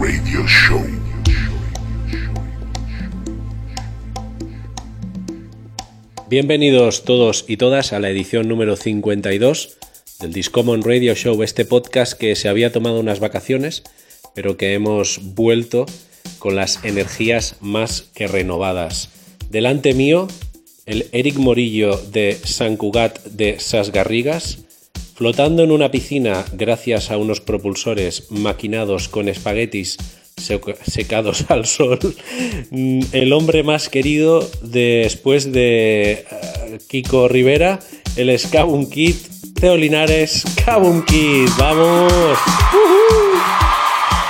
Radio Show. Bienvenidos todos y todas a la edición número 52 del Discommon Radio Show, este podcast que se había tomado unas vacaciones, pero que hemos vuelto con las energías más que renovadas. Delante mío, el Eric Morillo de San Cugat de Sasgarrigas, flotando en una piscina gracias a unos propulsores maquinados con espaguetis secados al sol, mm, el hombre más querido después de eh, Kiko Rivera, el Scabun Kid, Teo Linares, Cabum Kid, ¡vamos!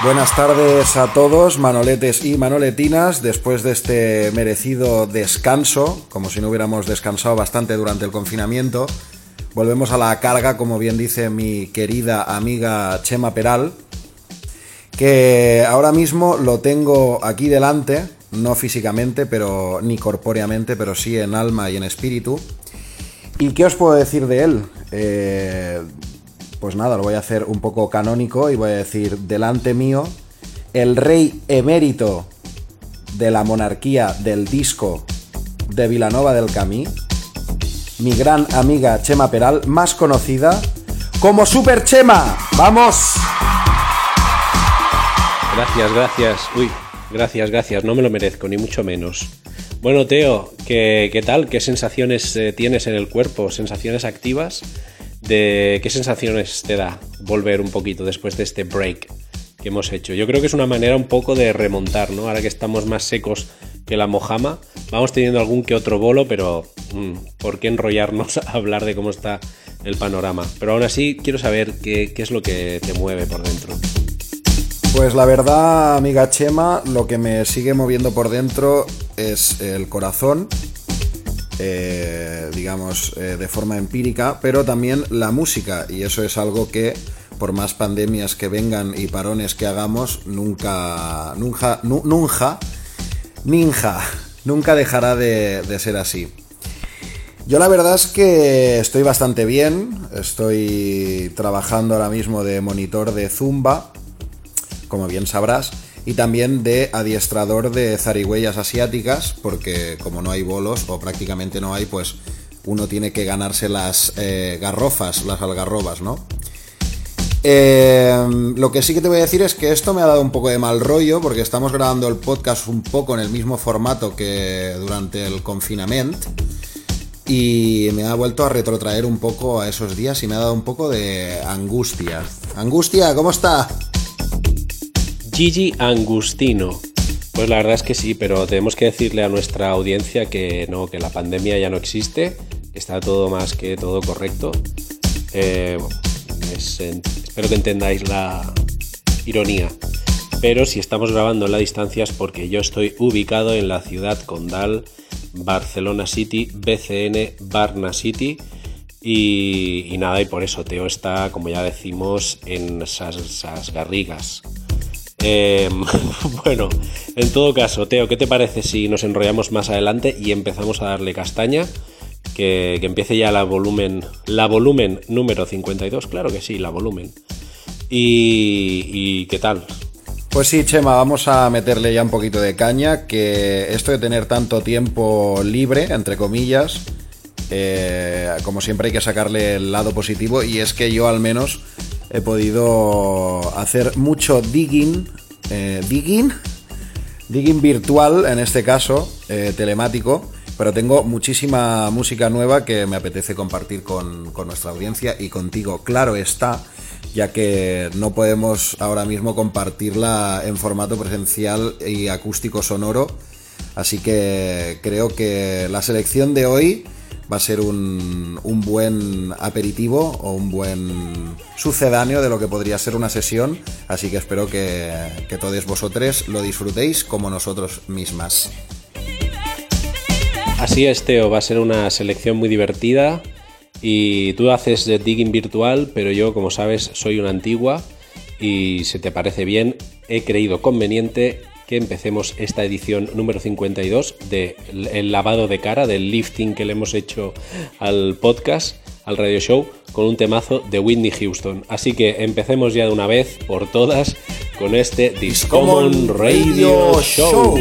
Buenas tardes a todos, manoletes y manoletinas, después de este merecido descanso, como si no hubiéramos descansado bastante durante el confinamiento. Volvemos a la carga, como bien dice mi querida amiga Chema Peral, que ahora mismo lo tengo aquí delante, no físicamente, pero ni corpóreamente, pero sí en alma y en espíritu. ¿Y qué os puedo decir de él? Eh, pues nada, lo voy a hacer un poco canónico y voy a decir delante mío el rey emérito de la monarquía del disco de Vilanova del Camí, mi gran amiga Chema Peral, más conocida como Super Chema. ¡Vamos! Gracias, gracias. Uy, gracias, gracias. No me lo merezco, ni mucho menos. Bueno, Teo, ¿qué, qué tal? ¿Qué sensaciones eh, tienes en el cuerpo? ¿Sensaciones activas? ¿De qué sensaciones te da volver un poquito después de este break que hemos hecho? Yo creo que es una manera un poco de remontar, ¿no? Ahora que estamos más secos que la mojama, vamos teniendo algún que otro bolo, pero mm, ¿por qué enrollarnos a hablar de cómo está el panorama? Pero aún así quiero saber qué, es lo que te mueve por dentro. Pues la verdad, amiga Chema, lo que me sigue moviendo por dentro es el corazón, eh, digamos, eh, de forma empírica, pero también la música, y eso es algo que, por más pandemias que vengan y parones que hagamos, nunca, nunca, nu- nunca, ninja, nunca dejará de, de ser así. Yo la verdad es que estoy bastante bien, estoy trabajando ahora mismo de monitor de Zumba, como bien sabrás, y también de adiestrador de zarigüeyas asiáticas, porque como no hay bolos, o prácticamente no hay, pues uno tiene que ganarse las eh, garrofas, las algarrobas, ¿no? Eh, lo que sí que te voy a decir es que esto me ha dado un poco de mal rollo, porque estamos grabando el podcast un poco en el mismo formato que durante el confinamiento. Y me ha vuelto a retrotraer un poco a esos días y me ha dado un poco de angustia. Angustia, ¿cómo está? Gigi Angustino. Pues la verdad es que sí, pero tenemos que decirle a nuestra audiencia que no, que la pandemia ya no existe, está todo más que todo correcto. Eh, espero que entendáis la ironía. Pero si estamos grabando en la distancia es porque yo estoy ubicado en la ciudad condal Barcelona City, BCN Barna City. Y, nada, y por eso Teo está, como ya decimos, en esas, garrigas. Eh, bueno, en todo caso, Teo, ¿qué te parece si nos enrollamos más adelante y empezamos a darle castaña? Que, empiece ya la volumen, la volumen número 52, claro que sí, la volumen. Y, y ¿qué tal? Pues sí, Chema, vamos a meterle ya un poquito de caña, que esto de tener tanto tiempo libre, entre comillas, eh, como siempre hay que sacarle el lado positivo, y es que yo al menos he podido hacer mucho digging, eh, digging, digging virtual en este caso, eh, telemático, pero tengo muchísima música nueva que me apetece compartir con, con nuestra audiencia y contigo, claro está, ya que no podemos ahora mismo compartirla en formato presencial y acústico sonoro, así que creo que la selección de hoy va a ser un, un buen aperitivo o un buen sucedáneo de lo que podría ser una sesión, así que espero que, que todos vosotros lo disfrutéis como nosotros mismas. Así es, Teo, va a ser una selección muy divertida. Y tú haces de digging virtual, pero yo, como sabes, soy una antigua. Y si te parece bien, he creído conveniente que empecemos esta edición número 52 del el lavado de cara, del lifting que le hemos hecho al podcast, al radio show, con un temazo de Whitney Houston. Así que empecemos ya de una vez por todas con este Discommon Radio Show.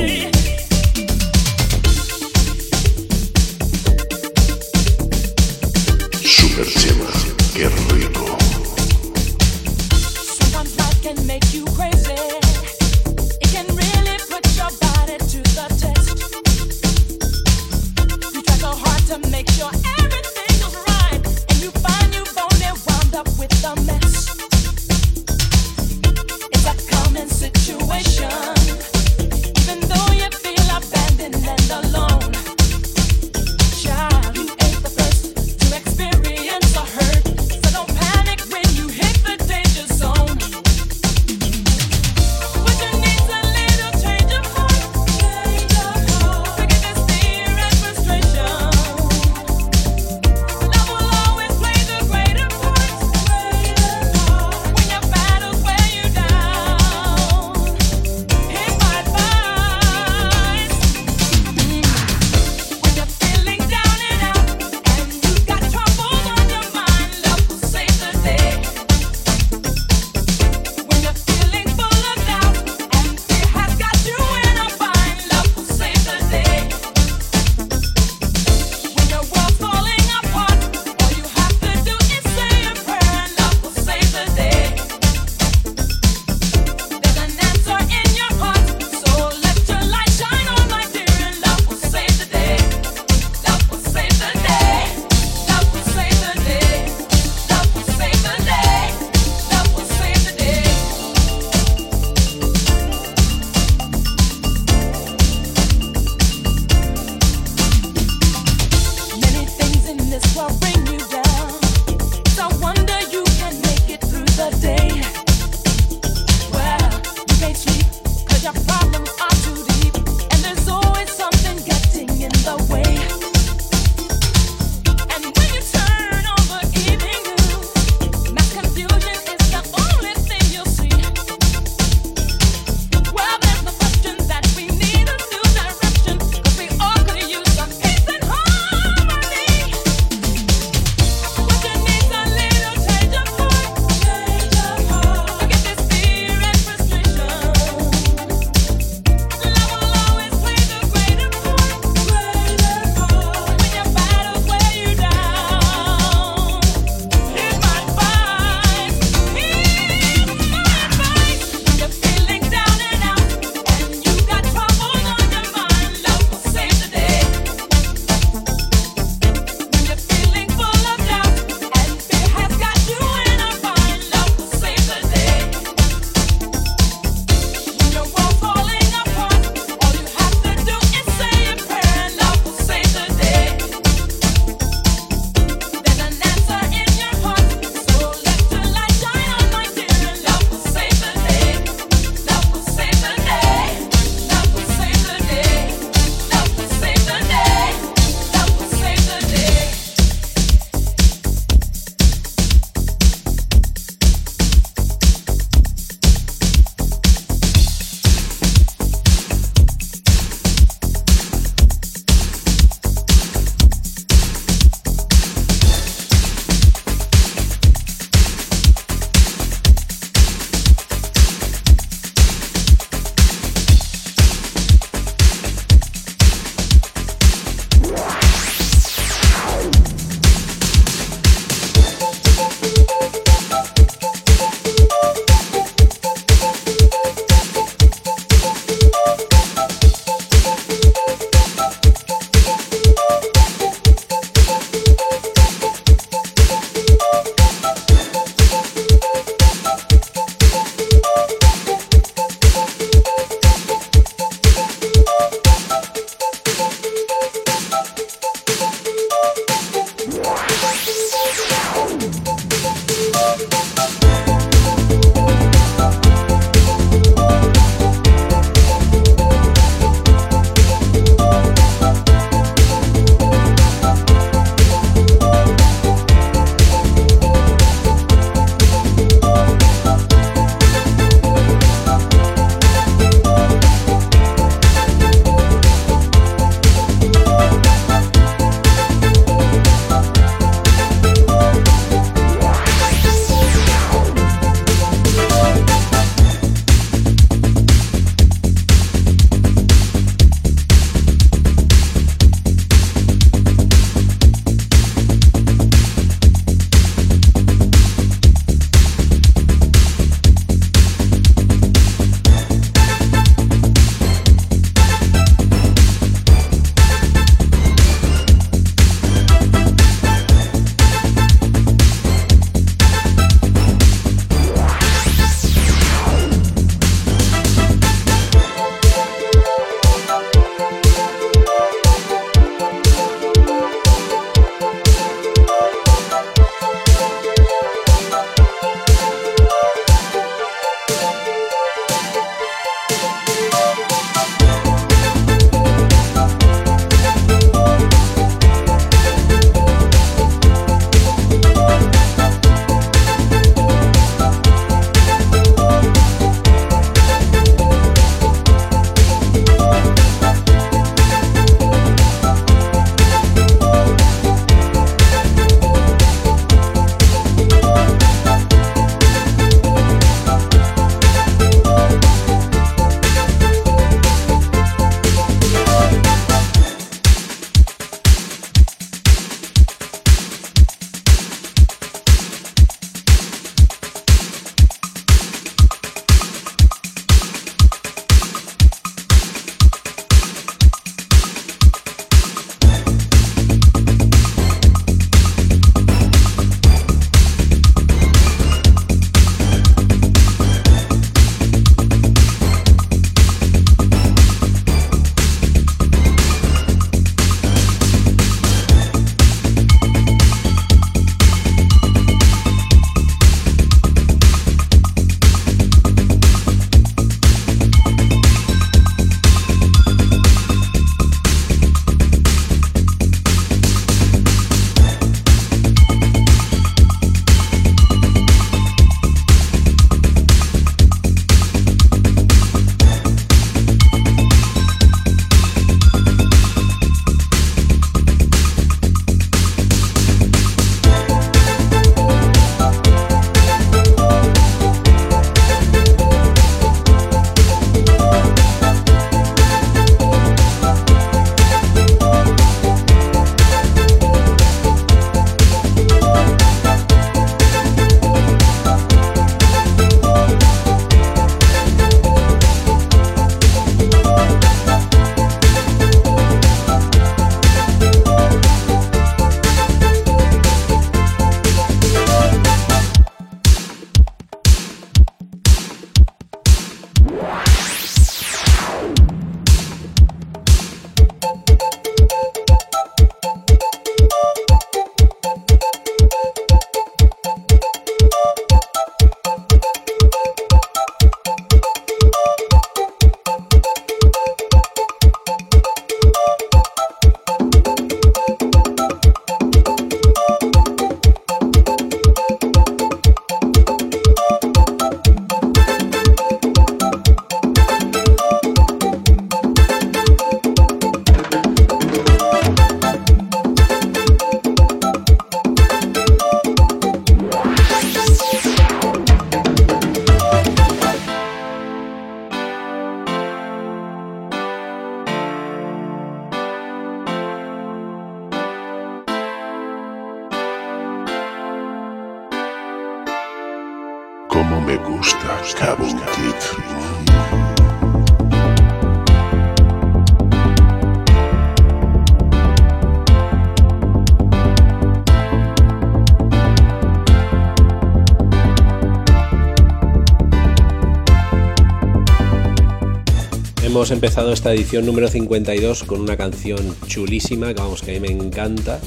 Hemos empezado esta edición número 52 con una canción chulísima que vamos que a mí me encanta.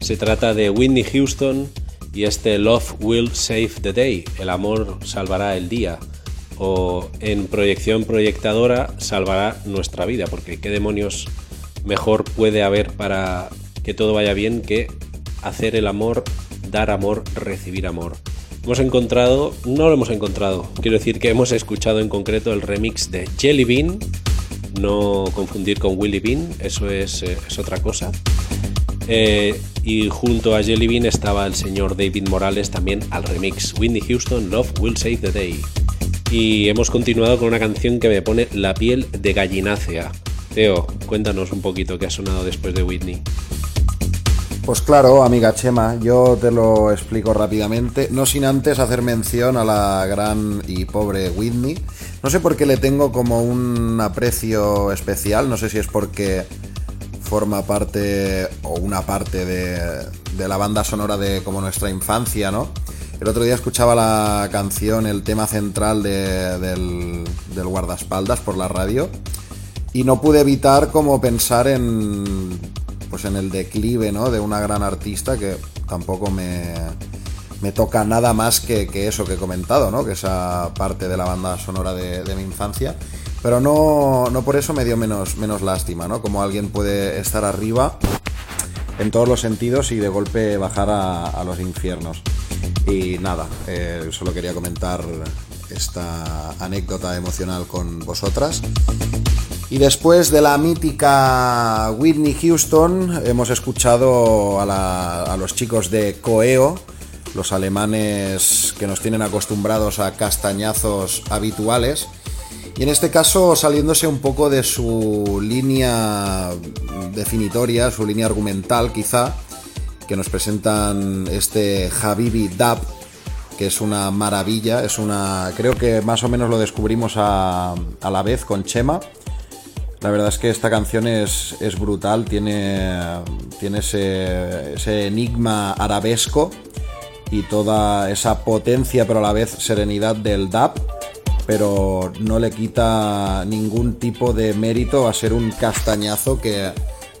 Se trata de Whitney Houston y este Love Will Save the Day, el amor salvará el día o en proyección proyectadora salvará nuestra vida, porque qué demonios mejor puede haber para que todo vaya bien que hacer el amor, dar amor, recibir amor. Hemos encontrado, no lo hemos encontrado, quiero decir que hemos escuchado en concreto el remix de Jelly Bean, no confundir con Willy Bean, eso es, eh, otra cosa. Eh, y junto a Jelly Bean estaba el señor David Morales también al remix Whitney Houston Love Will Save the Day. Y hemos continuado con una canción que me pone la piel de gallinácea. Teo, cuéntanos un poquito qué ha sonado después de Whitney. Pues claro, amiga Chema, yo te lo explico rápidamente, no sin antes hacer mención a la gran y pobre Whitney. No sé por qué le tengo como un aprecio especial, no sé si es porque forma parte o una parte de, de la banda sonora de como nuestra infancia, ¿no? El otro día escuchaba la canción, el tema central de- del, del guardaespaldas por la radio y no pude evitar como pensar en pues en el declive ¿no? de una gran artista que tampoco me, me toca nada más que, que eso que he comentado, ¿no? que esa parte de la banda sonora de, mi infancia. Pero no, no por eso me dio menos, menos lástima, ¿no? Como alguien puede estar arriba en todos los sentidos y de golpe bajar a, los infiernos. Y nada, eh, solo quería comentar esta anécdota emocional con vosotras. Y después de la mítica Whitney Houston, hemos escuchado a, a los chicos de Coeo, los alemanes que nos tienen acostumbrados a castañazos habituales. Y en este caso saliéndose un poco de su línea definitoria, su línea argumental quizá, que nos presentan este Habibi Dab, que es una maravilla, es una. Creo que más o menos lo descubrimos a, la vez con Chema. La verdad es que esta canción es, brutal, tiene, tiene ese enigma arabesco y toda esa potencia, pero a la vez serenidad del dub, pero no le quita ningún tipo de mérito a ser un castañazo que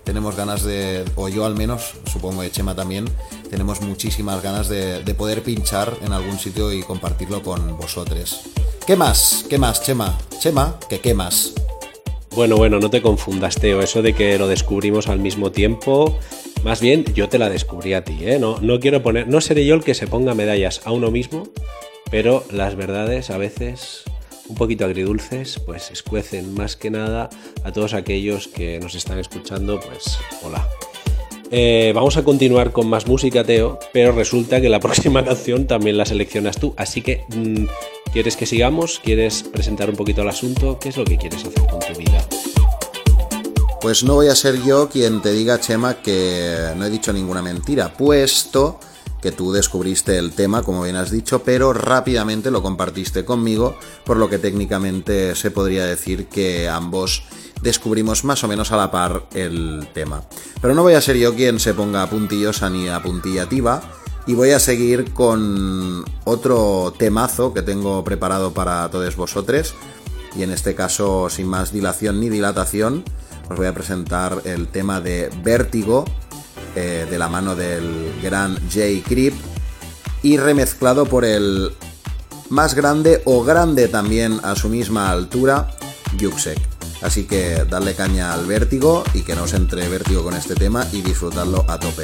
tenemos ganas de, o yo al menos, supongo que Chema también, tenemos muchísimas ganas de, de poder pinchar en algún sitio y compartirlo con vosotros. ¿Qué más? ¿Qué más, Chema? Chema, ¿qué qué más? Bueno, bueno, no te confundas, Teo. Eso de que lo descubrimos al mismo tiempo. Más bien, yo te la descubrí a ti, ¿eh? No, no quiero poner. No seré yo el que se ponga medallas a uno mismo, pero las verdades a veces un poquito agridulces, pues escuecen más que nada a todos aquellos que nos están escuchando, pues hola. Eh, vamos a continuar con más música, Teo, pero resulta que la próxima canción también la seleccionas tú, así que mm, ¿quieres que sigamos? ¿Quieres presentar un poquito el asunto? ¿Qué es lo que quieres hacer con tu vida? Pues no voy a ser yo quien te diga, Chema, que no he dicho ninguna mentira, puesto que tú descubriste el tema, como bien has dicho, pero rápidamente lo compartiste conmigo, por lo que técnicamente se podría decir que ambos descubrimos más o menos a la par el tema. Pero no voy a ser yo quien se ponga puntillosa ni apuntillativa, y voy a seguir con otro temazo que tengo preparado para todos vosotros, y en este caso, sin más dilación ni dilatación, os voy a presentar el tema de Vértigo, eh, de la mano del gran Jay Creep, y remezclado por el más grande o grande también a su misma altura, Yuxek. Así que dadle caña al vértigo y que no os entre vértigo con este tema y disfrutadlo a tope.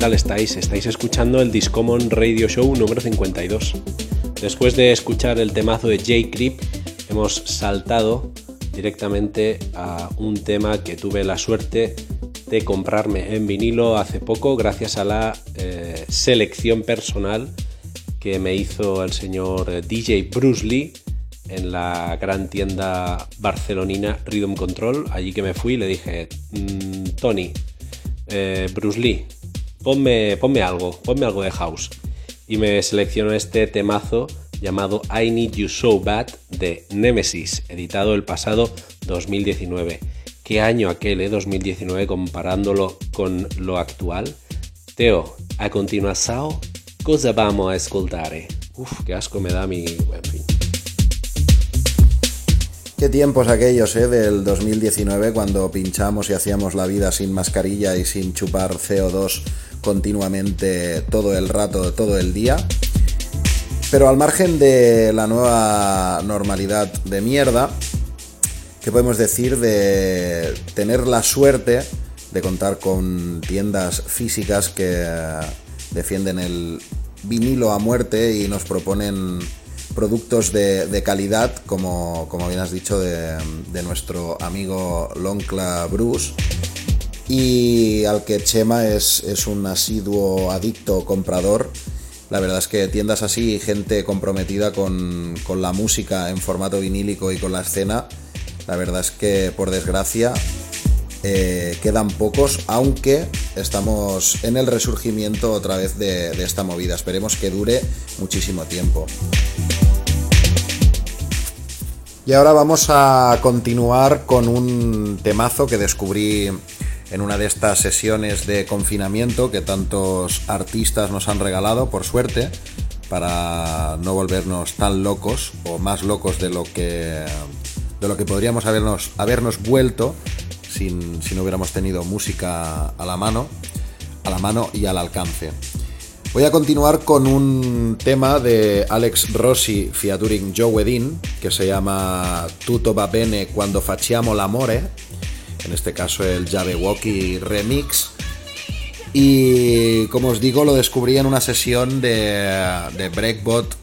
Tal estáis? Estáis escuchando el Discommon Radio Show número 52. Después de escuchar el temazo de J. Creep, hemos saltado directamente a un tema que tuve la suerte de comprarme en vinilo hace poco gracias a la eh, selección personal que me hizo el señor DJ Bruce Lee en la gran tienda barcelonina Rhythm Control. Allí que me fui le dije, "Mm, Tony, eh, Bruce Lee, ponme, ponme algo, ponme algo de house. Y me seleccionó este temazo llamado I Need You So Bad de Nemesis, editado el pasado 2019. ¿Qué año aquel, eh? 2019, comparándolo con lo actual? Teo, a continuación, cosa vamos a escoltare? Uf, qué asco me da mi... En fin. Qué tiempos aquellos, ¿eh? Del 2019, cuando pinchamos y hacíamos la vida sin mascarilla y sin chupar CO2 continuamente todo el rato, todo el día. Pero al margen de la nueva normalidad de mierda, ¿qué podemos decir de tener la suerte de contar con tiendas físicas que defienden el vinilo a muerte y nos proponen productos de, calidad, como, como bien has dicho, de, de nuestro amigo Loncla Bruce y al que Chema es, es, un asiduo adicto comprador. La verdad es que tiendas así, gente comprometida con, con, la música en formato vinílico y con la escena, la verdad es que por desgracia eh, quedan pocos, aunque estamos en el resurgimiento otra vez de, de esta movida. Esperemos que dure muchísimo tiempo. Y ahora vamos a continuar con un temazo que descubrí en una de estas sesiones de confinamiento que tantos artistas nos han regalado, por suerte, para no volvernos tan locos o más locos de lo que, de lo que podríamos habernos, habernos vuelto sin, si no hubiéramos tenido música a la mano, a la mano y al alcance. Voy a continuar con un tema de Alex Rossi featuring Joe Wedin que se llama Tutto va bene quando facciamo l'amore en este caso el Jabberwocky Remix. Y como os digo, lo descubrí en una sesión de, Breakbot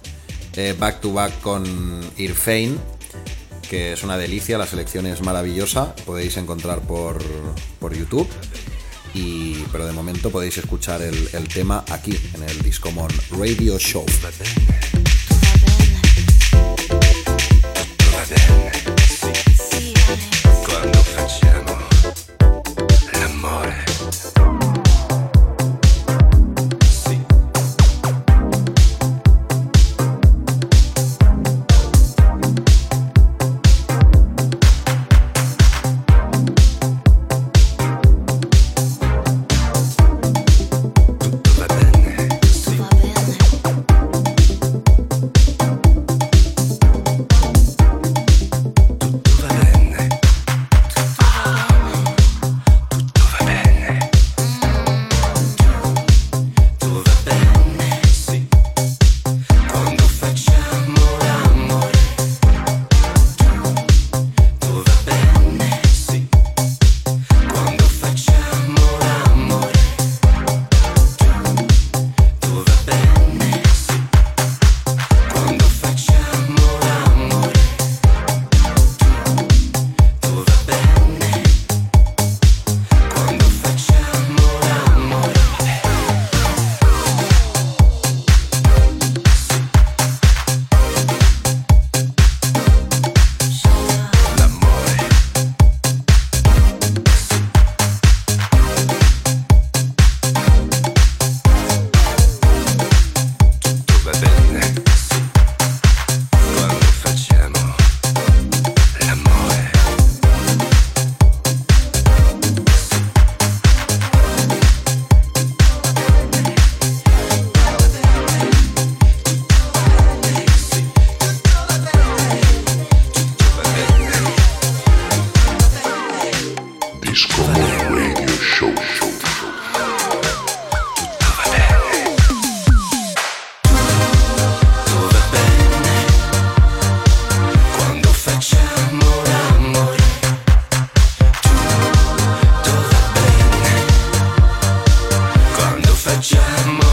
eh, back to back con Irfane, que es una delicia, la selección es maravillosa, podéis encontrar por, por YouTube. Y, pero de momento podéis escuchar el, el tema aquí en el Discomon Radio Show. Gotcha.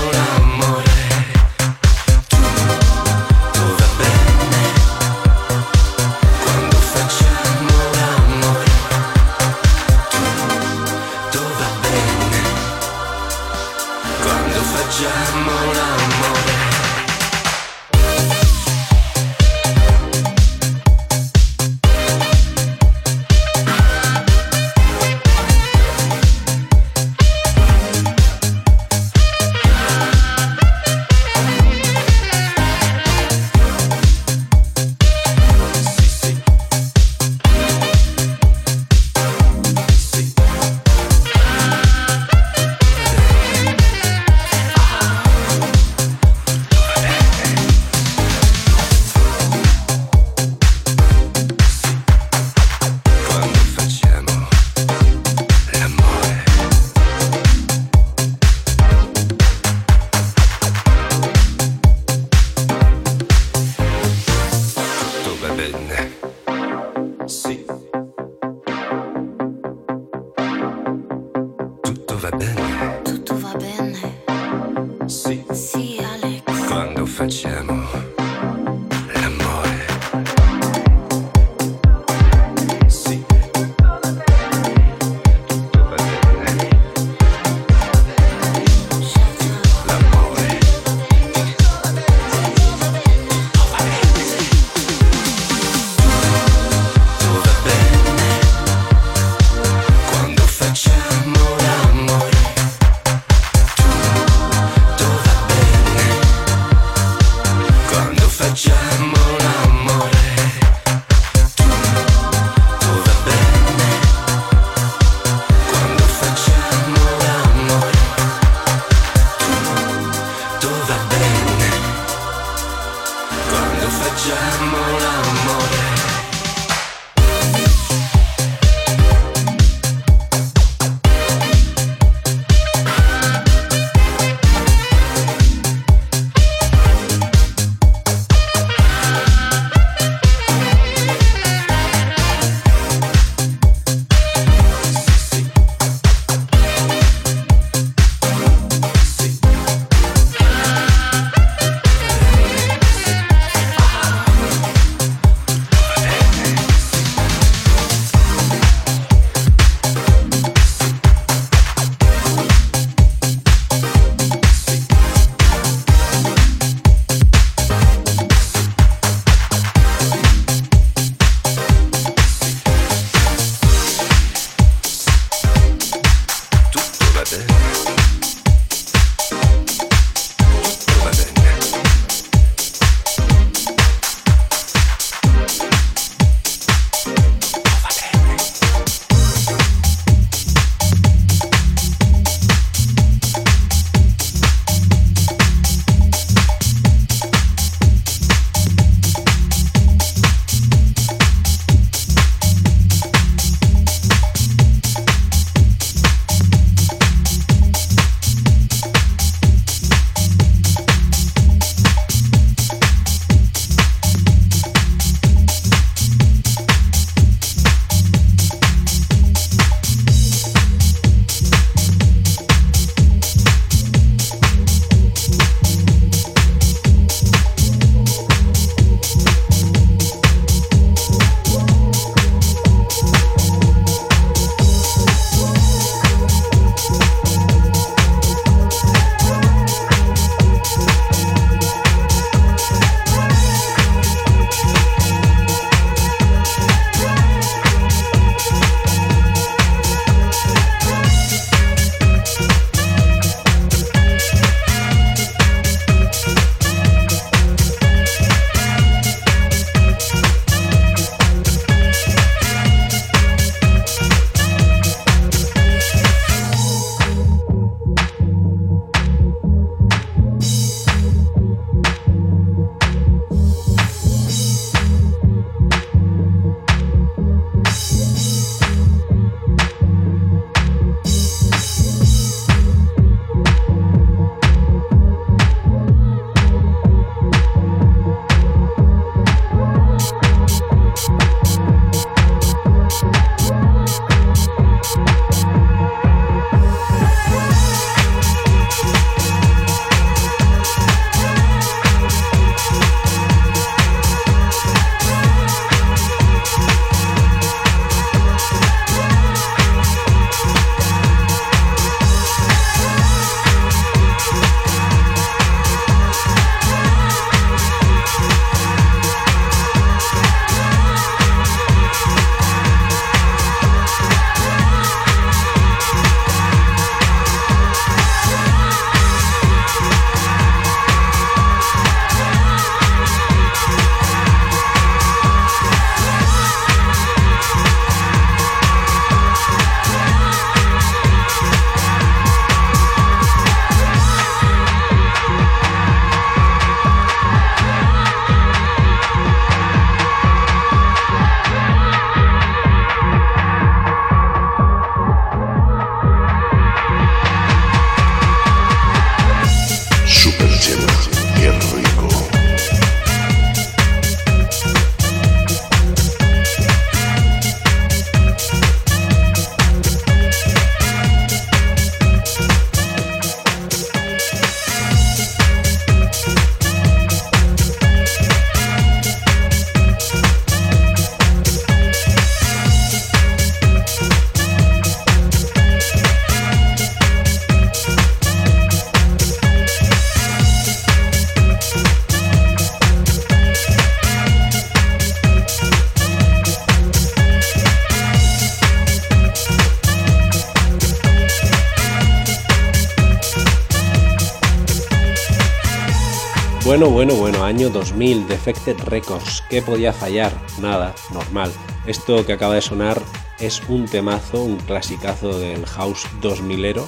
Bueno, bueno, bueno, año 2000, Defected Records. ¿Qué podía fallar? Nada, normal. Esto que acaba de sonar es un temazo, un clasicazo del house 2000ero,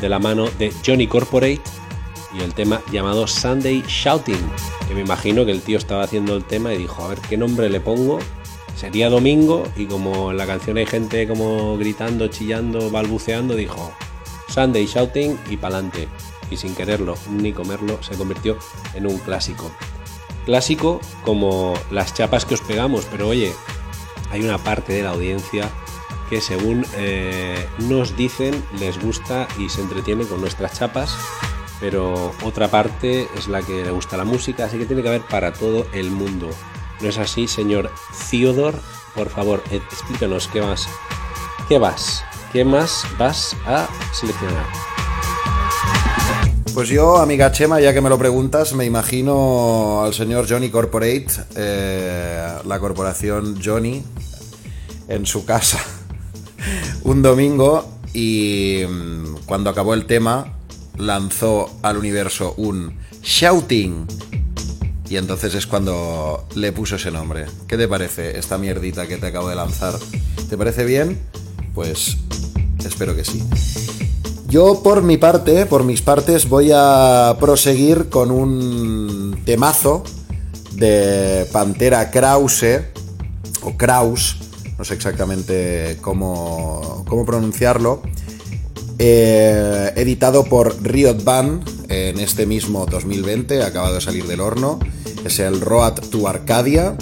de la mano de Johnny Corporate y el tema llamado Sunday Shouting, que me imagino que el tío estaba haciendo el tema y dijo, a ver qué nombre le pongo. Sería domingo y como en la canción hay gente como gritando, chillando, balbuceando, dijo Sunday Shouting y pa'lante. Y sin quererlo ni comerlo se convirtió en un clásico. Clásico como las chapas que os pegamos, pero oye, hay una parte de la audiencia que según eh, nos dicen les gusta y se entretiene con nuestras chapas, pero otra parte es la que le gusta la música, así que tiene que haber para todo el mundo. ¿No es así, señor Theodore? Por favor, eh, explícanos qué más. ¿Qué vas? ¿Qué más vas a seleccionar? Pues yo, amiga Chema, ya que me lo preguntas, me imagino al señor Johnny Corporate, eh, la corporación Johnny, en su casa un domingo y mm, cuando acabó el tema lanzó al universo un shouting y entonces es cuando le puso ese nombre. ¿Qué te parece esta mierdita que te acabo de lanzar? ¿Te parece bien? Pues espero que sí. Yo por mi parte, por mis partes, voy a proseguir con un temazo de Pantera Krause, o Kraus, no sé exactamente cómo, cómo pronunciarlo, eh, editado por Riot Band en este mismo 2020, acabado de salir del horno. Es el Road to Arcadia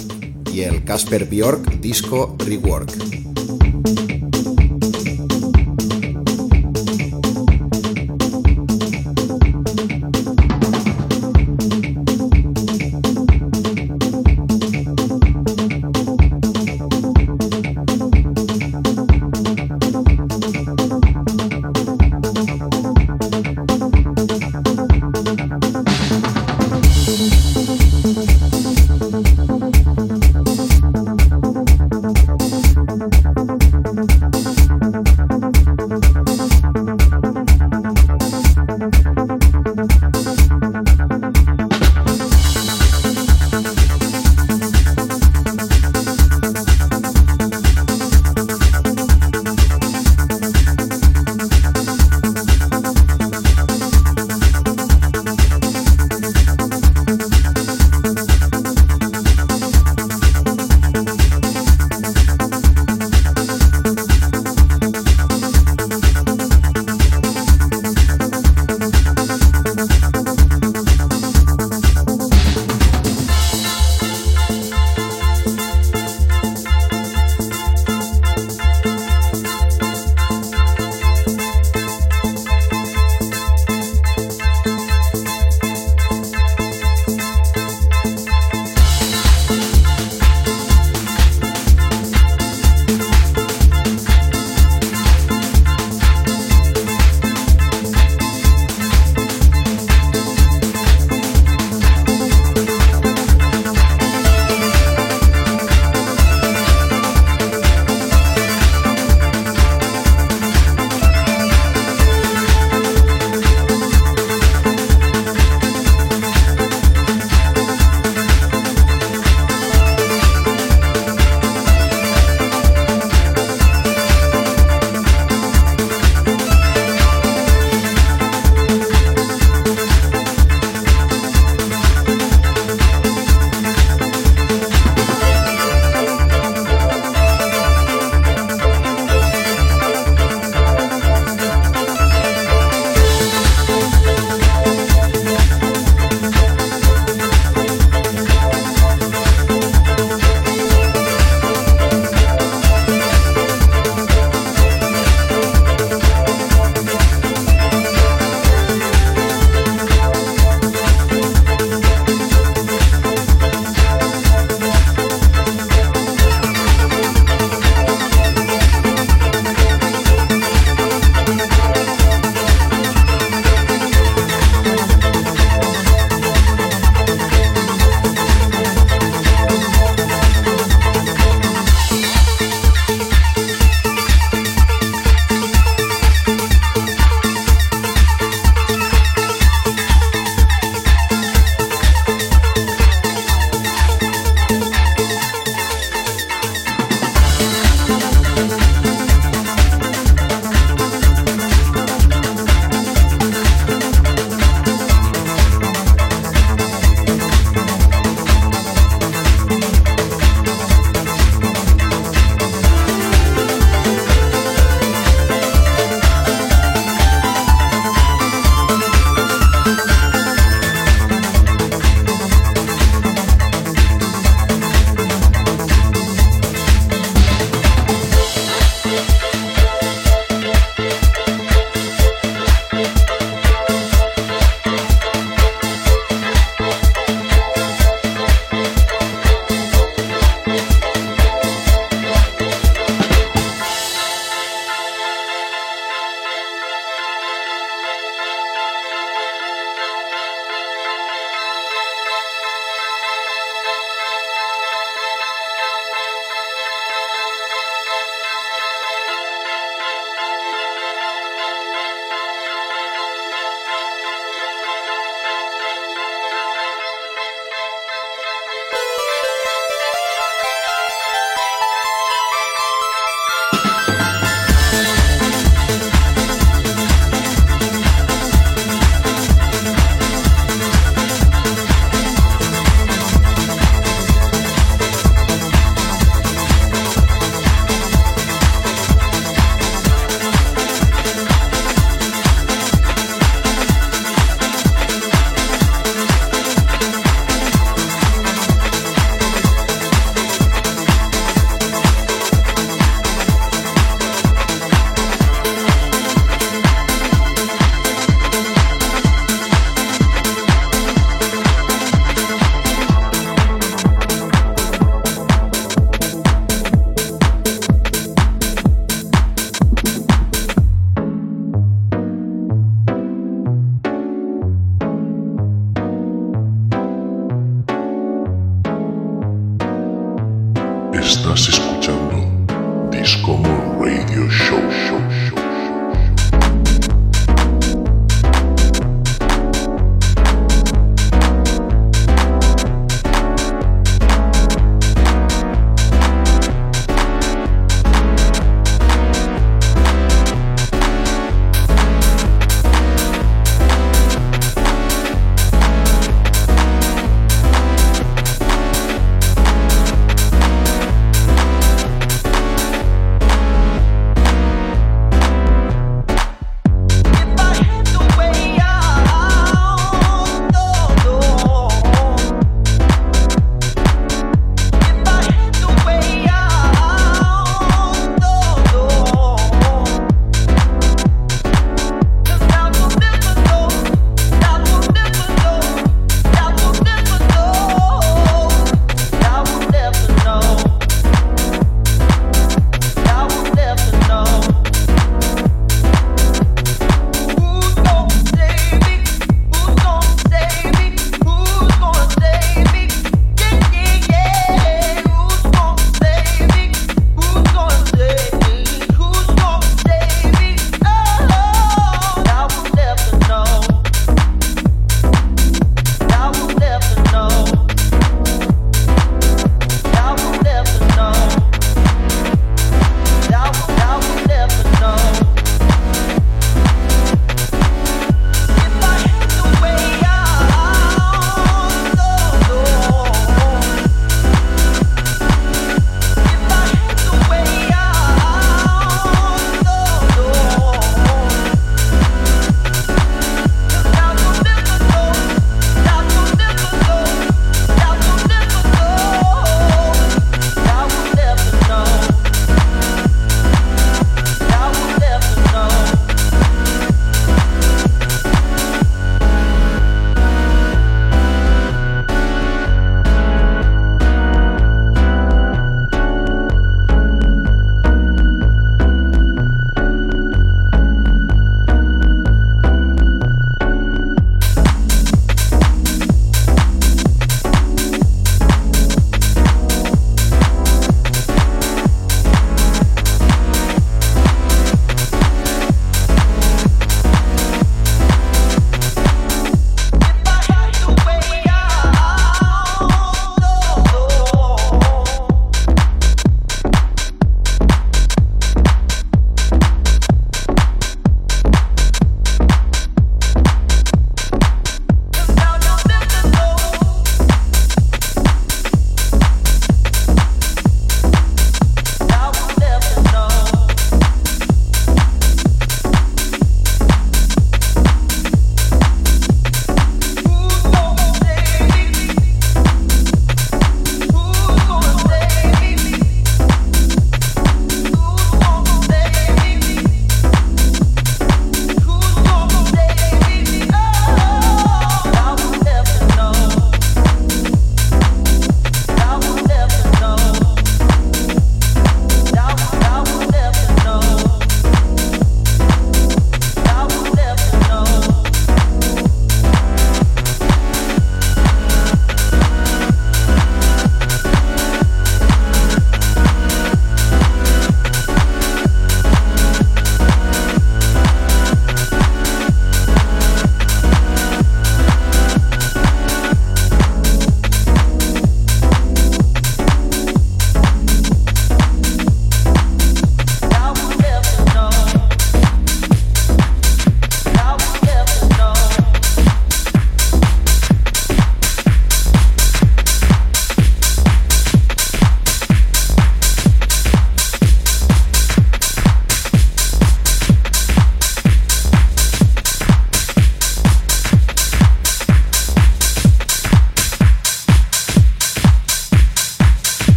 y el Casper Bjork Disco Rework.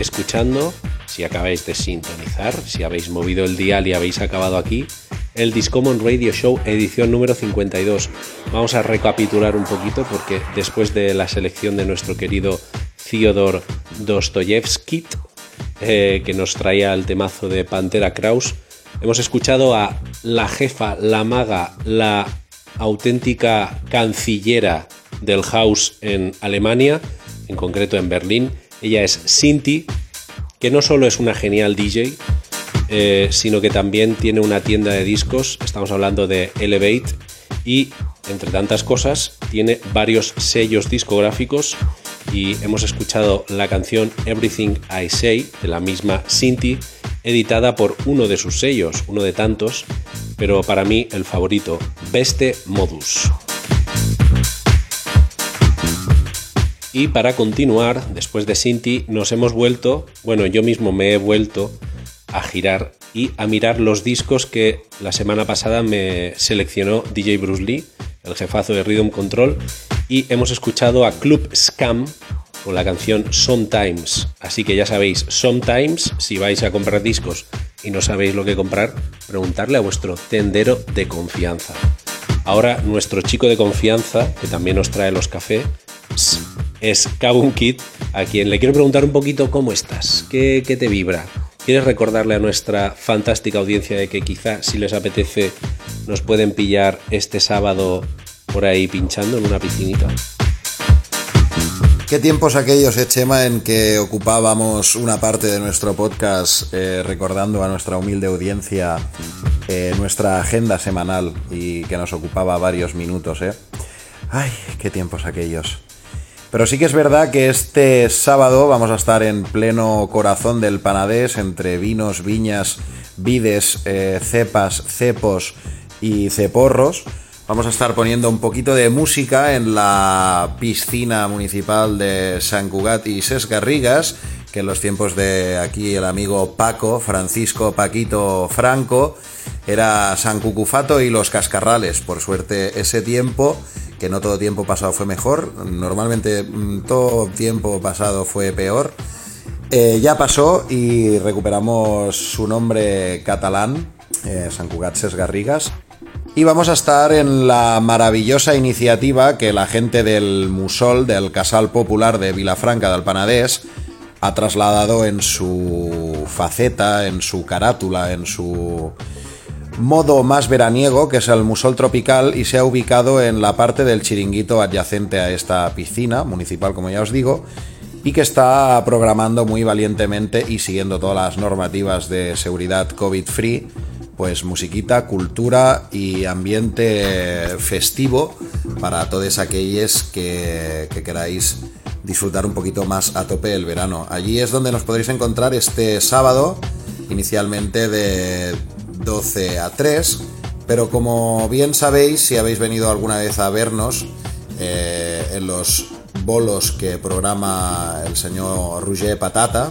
Escuchando, si acabáis de sintonizar, si habéis movido el dial y habéis acabado aquí, el Discommon Radio Show edición número 52. Vamos a recapitular un poquito porque después de la selección de nuestro querido Theodor Dostoyevsky, eh, que nos traía el temazo de Pantera Kraus, hemos escuchado a la jefa, la maga, la auténtica cancillera del house en Alemania, en concreto en Berlín. Ella es Sinti, que no solo es una genial DJ, eh, sino que también tiene una tienda de discos, estamos hablando de Elevate, y entre tantas cosas tiene varios sellos discográficos y hemos escuchado la canción Everything I Say de la misma Sinti, editada por uno de sus sellos, uno de tantos, pero para mí el favorito, Beste Modus. Y para continuar, después de Sinti, nos hemos vuelto, bueno, yo mismo me he vuelto a girar y a mirar los discos que la semana pasada me seleccionó DJ Bruce Lee, el jefazo de Rhythm Control, y hemos escuchado a Club Scam con la canción Sometimes. Así que ya sabéis, Sometimes, si vais a comprar discos y no sabéis lo que comprar, preguntarle a vuestro tendero de confianza. Ahora nuestro chico de confianza, que también nos trae los cafés, es Kabun Kid, a quien le quiero preguntar un poquito cómo estás, qué, qué te vibra. ¿Quieres recordarle a nuestra fantástica audiencia de que quizá si les apetece nos pueden pillar este sábado por ahí pinchando en una piscinita? ¿Qué tiempos aquellos, eh, Chema, en que ocupábamos una parte de nuestro podcast eh, recordando a nuestra humilde audiencia eh, nuestra agenda semanal y que nos ocupaba varios minutos, eh? Ay, qué tiempos aquellos. Pero sí que es verdad que este sábado vamos a estar en pleno corazón del Panadés, entre vinos, viñas, vides, eh, cepas, cepos y ceporros. Vamos a estar poniendo un poquito de música en la piscina municipal de San Cugat y Ses Garrigas, que en los tiempos de aquí el amigo Paco, Francisco Paquito Franco, era San Cucufato y los Cascarrales. Por suerte ese tiempo, que no todo tiempo pasado fue mejor, normalmente mm, todo tiempo pasado fue peor. Eh, ya pasó y recuperamos su nombre catalán, eh, San Cugat Ses Garrigas. Y vamos a estar en la maravillosa iniciativa que la gente del Musol, del Casal Popular de Vilafranca del Panadés, ha trasladado en su faceta, en su carátula, en su modo más veraniego, que es el Musol Tropical, y se ha ubicado en la parte del chiringuito adyacente a esta piscina municipal, como ya os digo, y que está programando muy valientemente y siguiendo todas las normativas de seguridad COVID-free pues musiquita, cultura y ambiente festivo para todos aquellos que, que, queráis disfrutar un poquito más a tope el verano. Allí es donde nos podréis encontrar este sábado, inicialmente de 12 a 3, pero como bien sabéis, si habéis venido alguna vez a vernos eh, en los bolos que programa el señor Roger Patata,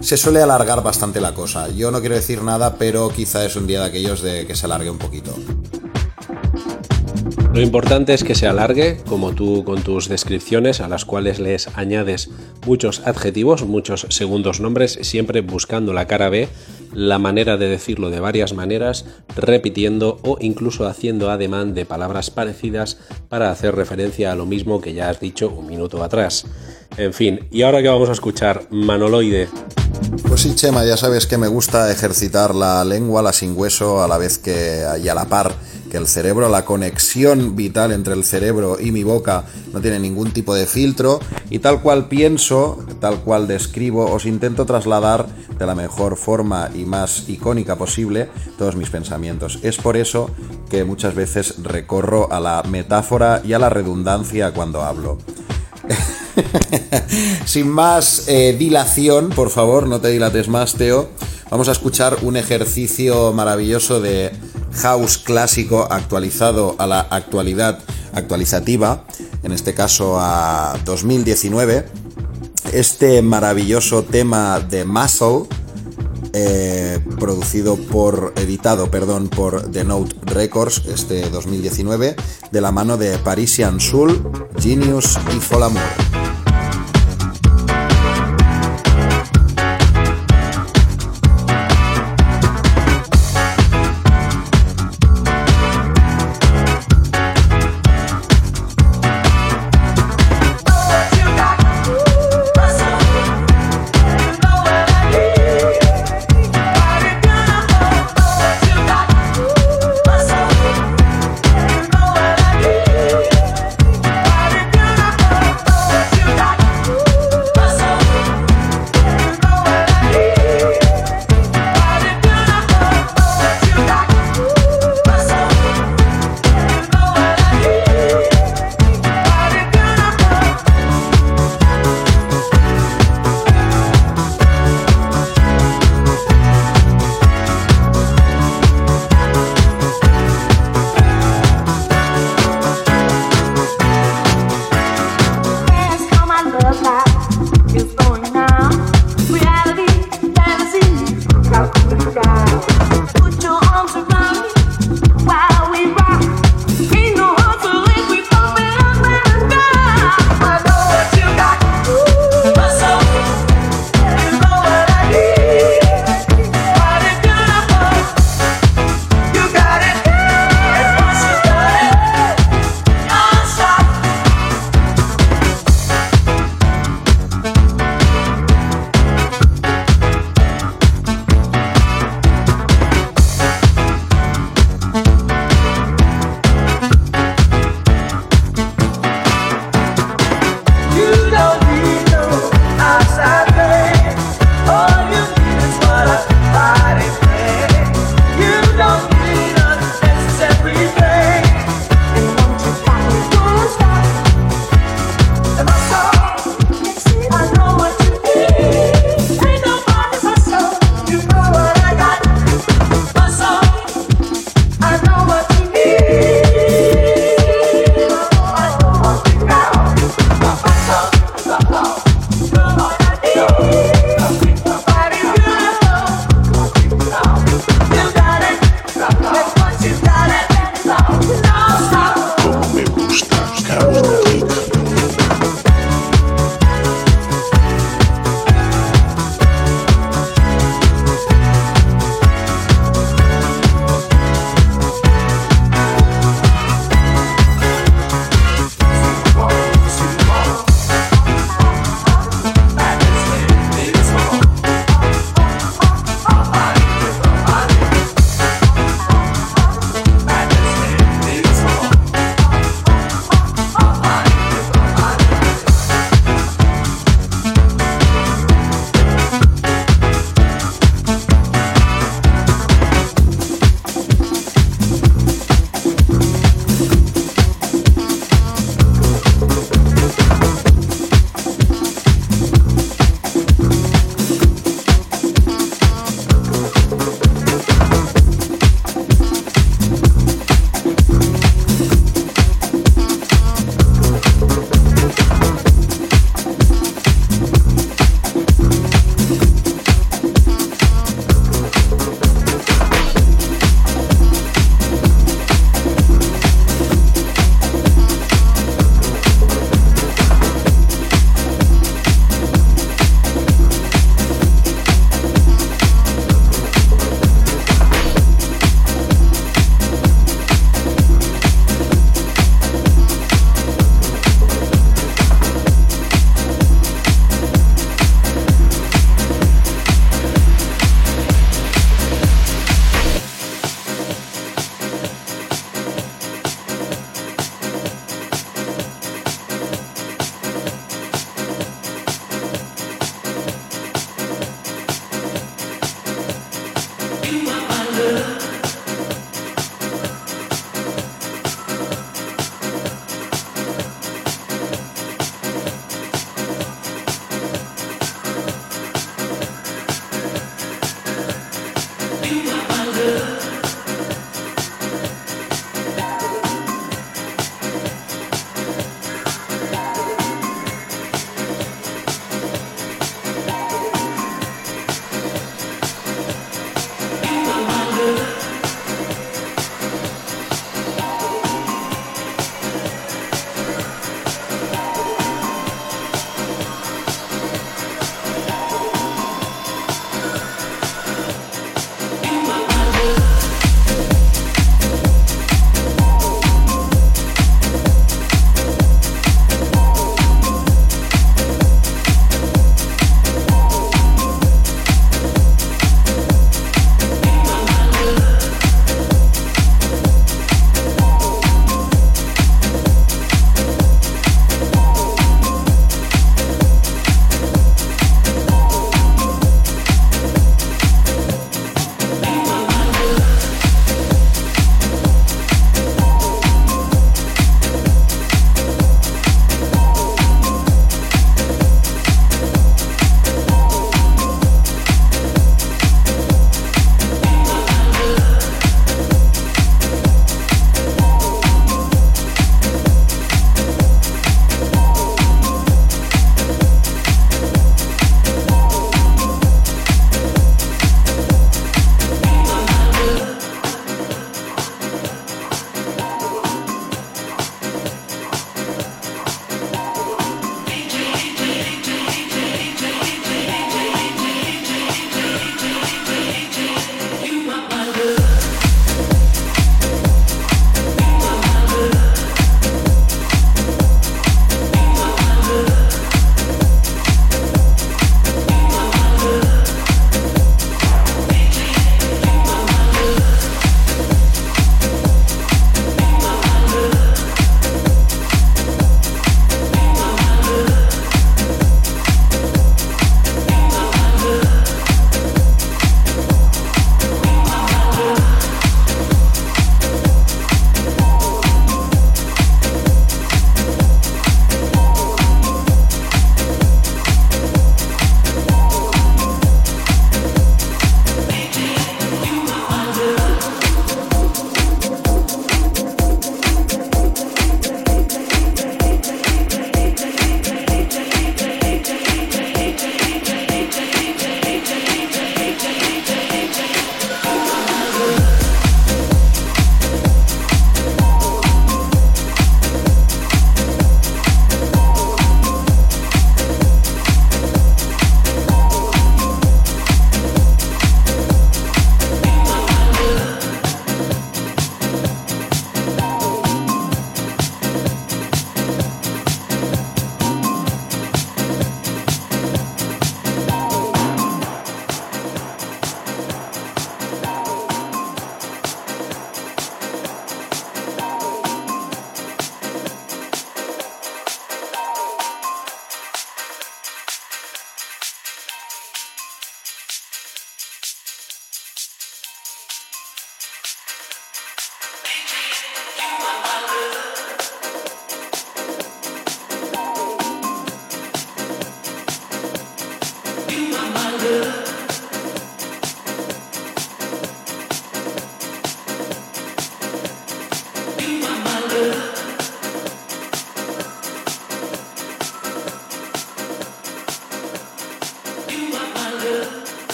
se suele alargar bastante la cosa. Yo no quiero decir nada, pero quizá es un día de aquellos de que se alargue un poquito. Lo importante es que se alargue, como tú con tus descripciones, a las cuales les añades muchos adjetivos, muchos segundos nombres, siempre buscando la cara B, la manera de decirlo de varias maneras, repitiendo o incluso haciendo ademán de palabras parecidas para hacer referencia a lo mismo que ya has dicho un minuto atrás. En fin, y ahora que vamos a escuchar Manoloide. Pues sí, Chema, ya sabes que me gusta ejercitar la lengua, la sin hueso, a la vez que y a la par que el cerebro, la conexión vital entre el cerebro y mi boca no tiene ningún tipo de filtro y tal cual pienso, tal cual describo, os intento trasladar de la mejor forma y más icónica posible todos mis pensamientos. Es por eso que muchas veces recorro a la metáfora y a la redundancia cuando hablo. Sin más eh, dilación, por favor, no te dilates más, Teo. Vamos a escuchar un ejercicio maravilloso de house clásico actualizado a la actualidad actualizativa, en este caso a 2019. Este maravilloso tema de Muscle, eh, producido por, editado, perdón, por The Note Records, este 2019, de la mano de Parisian Soul, Genius y Folamour.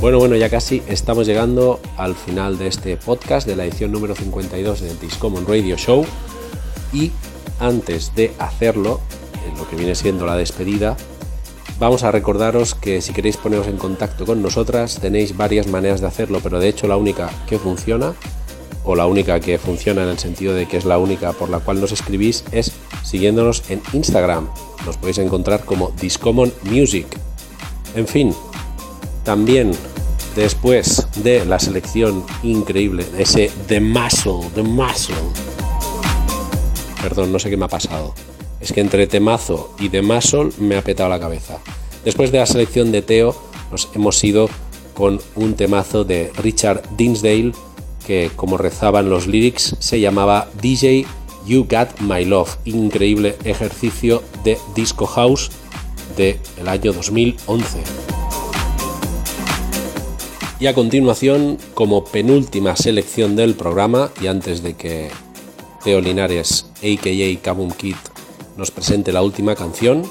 Bueno, bueno, ya casi estamos llegando al final de este podcast, de la edición número 52 del Discommon Radio Show. Y antes de hacerlo, en lo que viene siendo la despedida, vamos a recordaros que si queréis poneros en contacto con nosotras, tenéis varias maneras de hacerlo, pero de hecho la única que funciona, o la única que funciona en el sentido de que es la única por la cual nos escribís, es siguiéndonos en Instagram. Nos podéis encontrar como Discommon Music. En fin, también después de la selección increíble ese The Muscle, The Muscle. Perdón, no sé qué me ha pasado. Es que entre temazo y The Muscle me ha petado la cabeza. Después de la selección de Teo, nos hemos ido con un temazo de Richard Dinsdale que, como rezaban los lyrics, se llamaba DJ You Got My Love. Increíble ejercicio de Disco House del año 2011. Y a continuación, como penúltima selección del programa, y antes de que Teo Linares, a.k.a. Kabum Kid, nos presente la última canción,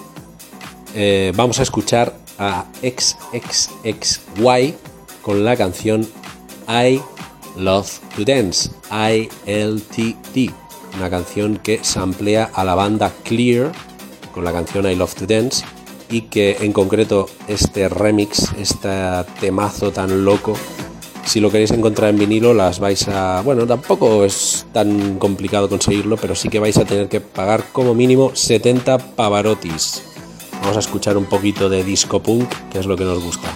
eh, vamos a escuchar a XXXY con la canción I Love to Dance, ILTT, una canción que samplea a la banda Clear con la canción I Love to Dance y que en concreto este remix, este temazo tan loco, si lo queréis encontrar en vinilo las vais a... Bueno, tampoco es tan complicado conseguirlo, pero sí que vais a tener que pagar como mínimo 70 pavarotis. Vamos a escuchar un poquito de disco punk, que es lo que nos gusta.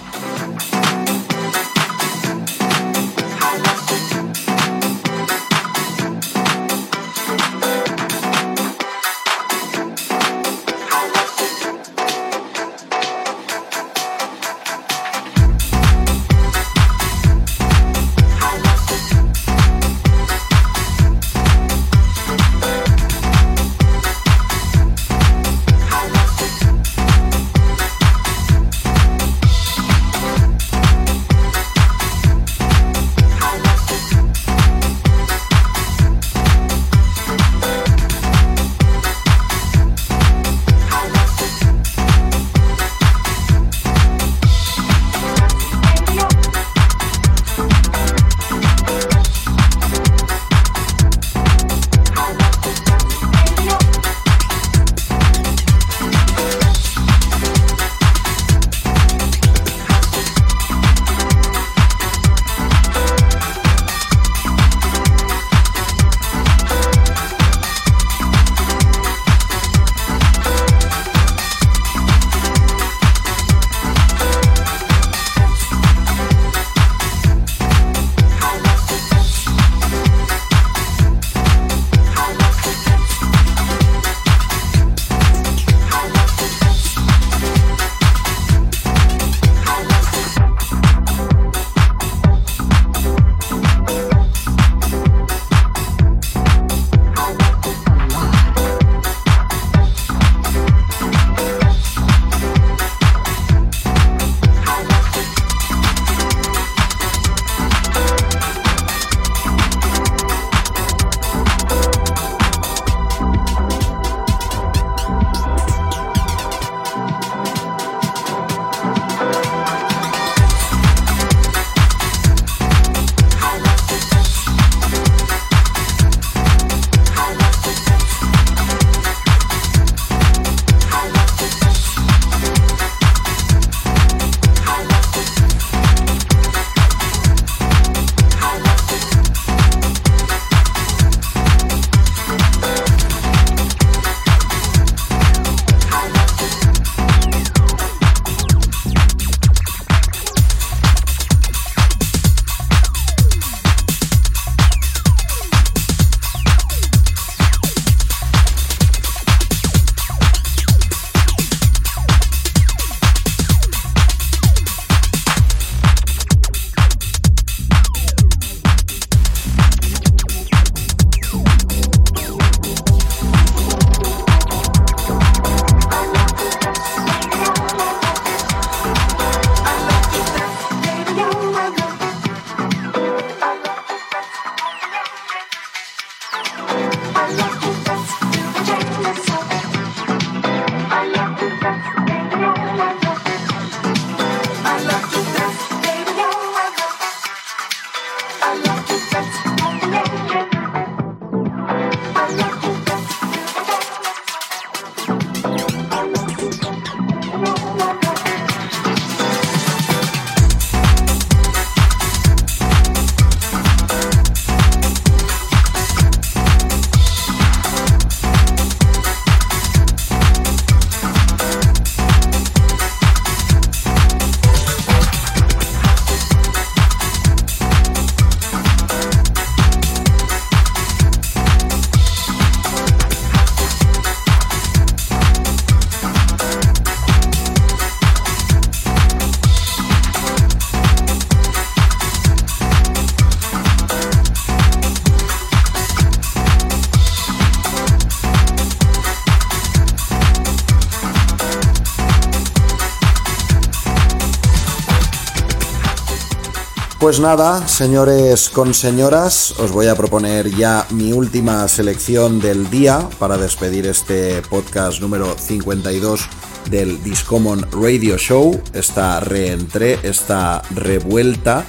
Pues nada, señores con señoras, os voy a proponer ya mi última selección del día para despedir este podcast número 52 del Discommon Radio Show, esta reentré, esta revuelta,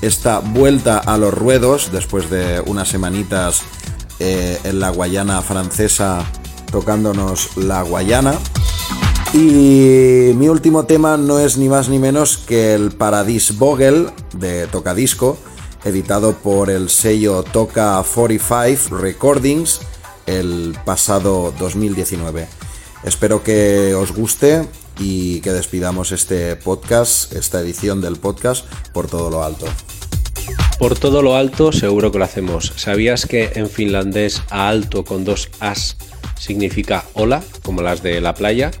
esta vuelta a los ruedos después de unas semanitas eh, en la Guayana francesa tocándonos la Guayana. Y mi último tema no es ni más ni menos que el Paradis Vogel de Tocadisco, editado por el sello Toca 45 Recordings el pasado 2019. Espero que os guste y que despidamos este podcast, esta edición del podcast, por todo lo alto. Por todo lo alto, seguro que lo hacemos. ¿Sabías que en finlandés a alto con dos as significa hola, como las de la playa?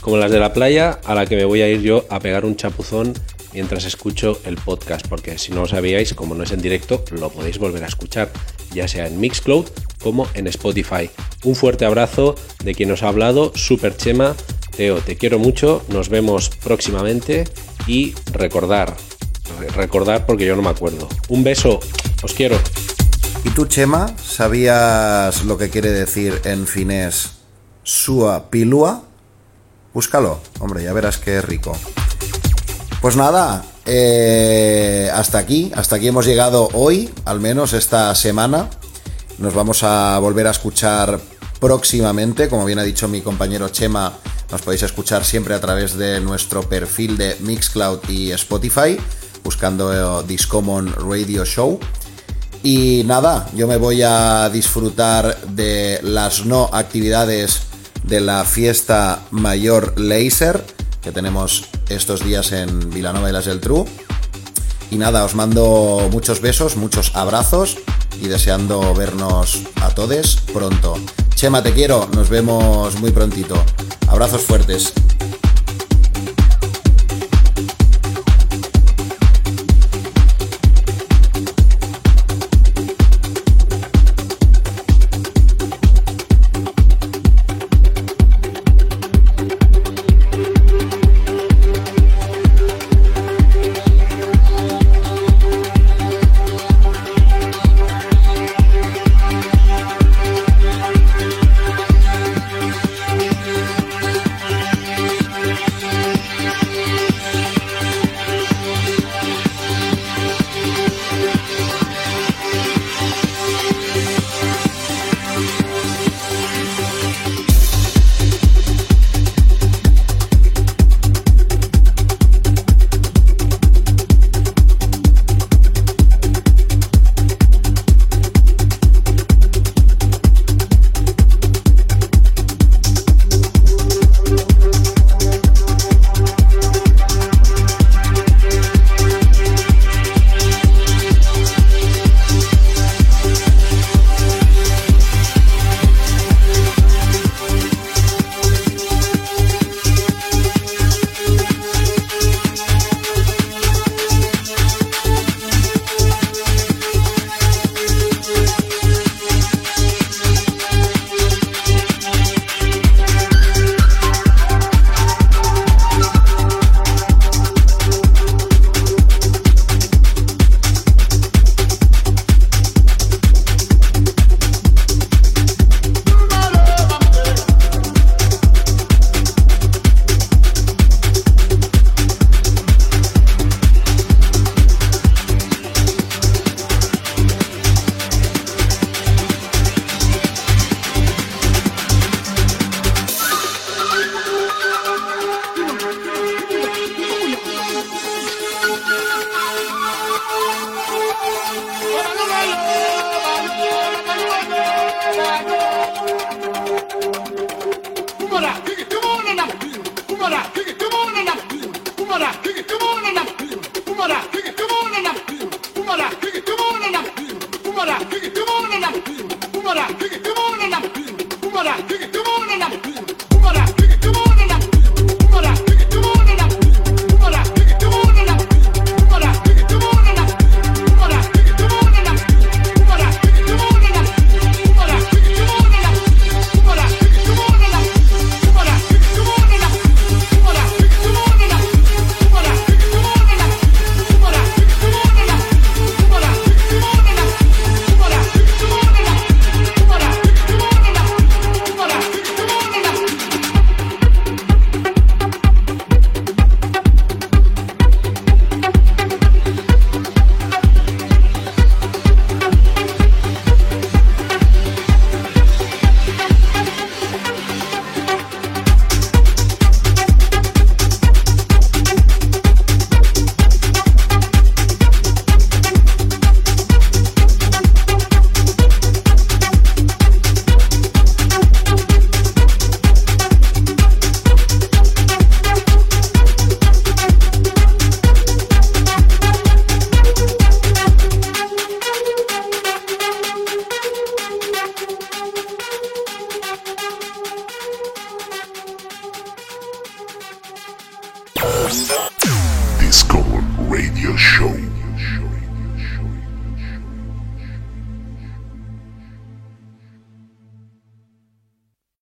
Como las de la playa, a la que me voy a ir yo a pegar un chapuzón mientras escucho el podcast, porque si no lo sabíais, como no es en directo, lo podéis volver a escuchar, ya sea en Mixcloud como en Spotify. Un fuerte abrazo de quien os ha hablado, Super Chema. Teo, te quiero mucho, nos vemos próximamente y recordar, recordar porque yo no me acuerdo. Un beso, os quiero. ¿Y tú, Chema, sabías lo que quiere decir en finés sua pilua? Búscalo, hombre, ya verás que rico. Pues nada, eh, hasta aquí, hasta aquí hemos llegado hoy, al menos esta semana. Nos vamos a volver a escuchar próximamente, como bien ha dicho mi compañero Chema, nos podéis escuchar siempre a través de nuestro perfil de Mixcloud y Spotify, buscando eh, Discommon Radio Show. Y nada, yo me voy a disfrutar de las no actividades de la fiesta mayor Laser que tenemos estos días en Vilanova y las del Tru. Y nada, os mando muchos besos, muchos abrazos y deseando vernos a todos pronto. Chema, te quiero, nos vemos muy prontito. Abrazos fuertes.